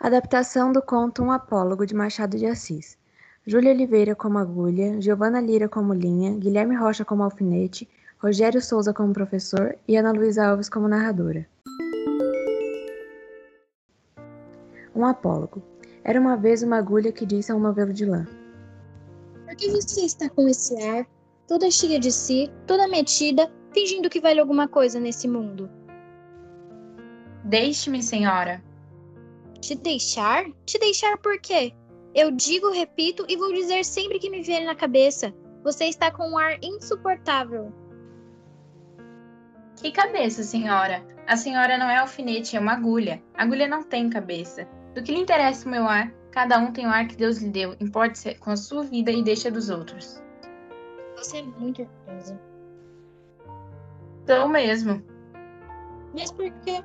Adaptação do conto Um Apólogo de Machado de Assis. Júlia Oliveira como agulha, Giovana Lira como linha, Guilherme Rocha como alfinete, Rogério Souza como professor e Ana Luísa Alves como narradora. Um apólogo. Era uma vez uma agulha que disse a um novelo de lã: Por que você está com esse ar, toda cheia de si, toda metida, fingindo que vale alguma coisa nesse mundo? Deixe-me, senhora. Te deixar? Te deixar por quê? Eu digo, repito e vou dizer sempre que me vier na cabeça. Você está com um ar insuportável. Que cabeça, senhora? A senhora não é alfinete, é uma agulha. A agulha não tem cabeça. Do que lhe interessa o meu ar? Cada um tem o ar que Deus lhe deu. Importe-se com a sua vida e deixa dos outros. Você é muito orgulhosa. Sou mesmo. Mas por quê?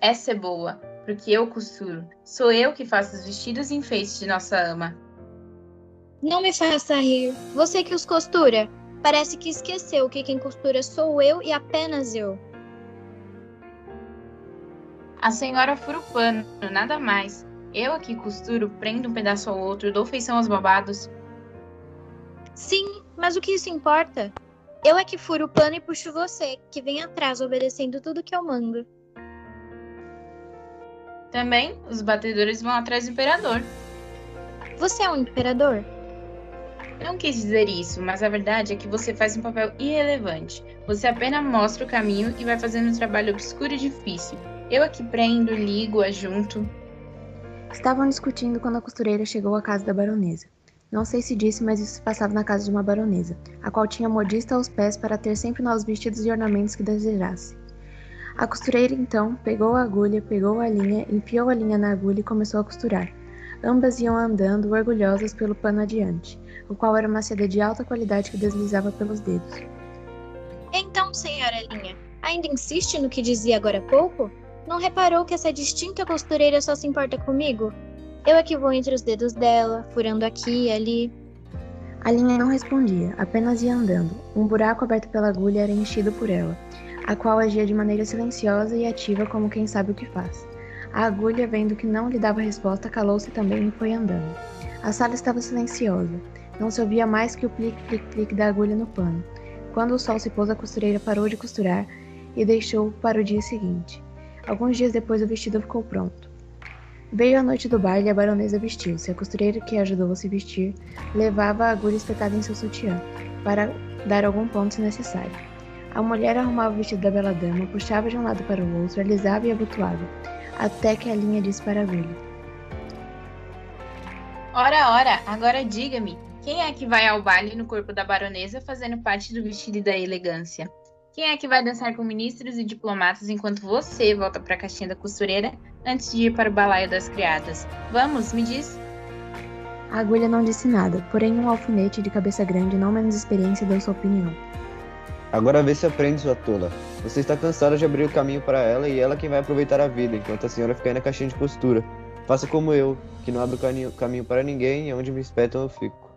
Essa é boa, porque eu costuro. Sou eu que faço os vestidos e enfeites de nossa ama. Não me faça rir. Você que os costura. Parece que esqueceu que quem costura sou eu e apenas eu. A senhora fura o pano, nada mais. Eu aqui costuro, prendo um pedaço ao outro, dou feição aos babados. Sim, mas o que isso importa? Eu é que furo o pano e puxo você, que vem atrás obedecendo tudo que eu mando. Também, os batedores vão atrás do imperador. Você é um imperador? Não quis dizer isso, mas a verdade é que você faz um papel irrelevante. Você apenas mostra o caminho e vai fazendo um trabalho obscuro e difícil. Eu aqui prendo, ligo, ajunto. Estavam discutindo quando a costureira chegou à casa da baronesa. Não sei se disse, mas isso se passava na casa de uma baronesa, a qual tinha modista aos pés para ter sempre novos vestidos e ornamentos que desejasse. A costureira então pegou a agulha, pegou a linha, enfiou a linha na agulha e começou a costurar. Ambas iam andando, orgulhosas pelo pano adiante, o qual era uma seda de alta qualidade que deslizava pelos dedos. Então, senhora Linha, ainda insiste no que dizia agora há pouco? Não reparou que essa distinta costureira só se importa comigo? Eu é que vou entre os dedos dela, furando aqui e ali. A linha não respondia, apenas ia andando. Um buraco aberto pela agulha era enchido por ela, a qual agia de maneira silenciosa e ativa como quem sabe o que faz. A agulha, vendo que não lhe dava resposta, calou-se também e foi andando. A sala estava silenciosa. Não se ouvia mais que o plique-plique-plique da agulha no pano. Quando o sol se pôs, a costureira parou de costurar e deixou para o dia seguinte. Alguns dias depois, o vestido ficou pronto. Veio a noite do baile e a baronesa vestiu-se. A costureira que ajudou a se vestir levava a agulha espetada em seu sutiã, para dar algum ponto se necessário. A mulher arrumava o vestido da bela dama, puxava de um lado para o outro, alisava e abotoava, até que a linha disse para a agulha: Ora, ora, agora diga-me, quem é que vai ao baile no corpo da baronesa fazendo parte do vestido e da elegância? Quem é que vai dançar com ministros e diplomatas enquanto você volta para a caixinha da costureira antes de ir para o balaio das criadas? Vamos, me diz. A agulha não disse nada, porém um alfinete de cabeça grande, não menos experiência, deu sua opinião. Agora vê se aprende, sua tola. Você está cansada de abrir o caminho para ela e ela quem vai aproveitar a vida, enquanto a senhora fica aí na caixinha de costura. Faça como eu, que não abro o caminho para ninguém e onde me espetam eu fico.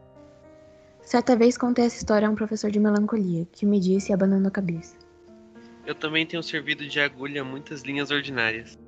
Certa vez contei essa história a um professor de melancolia, que me disse abanando a cabeça. Eu também tenho servido de agulha a muitas linhas ordinárias.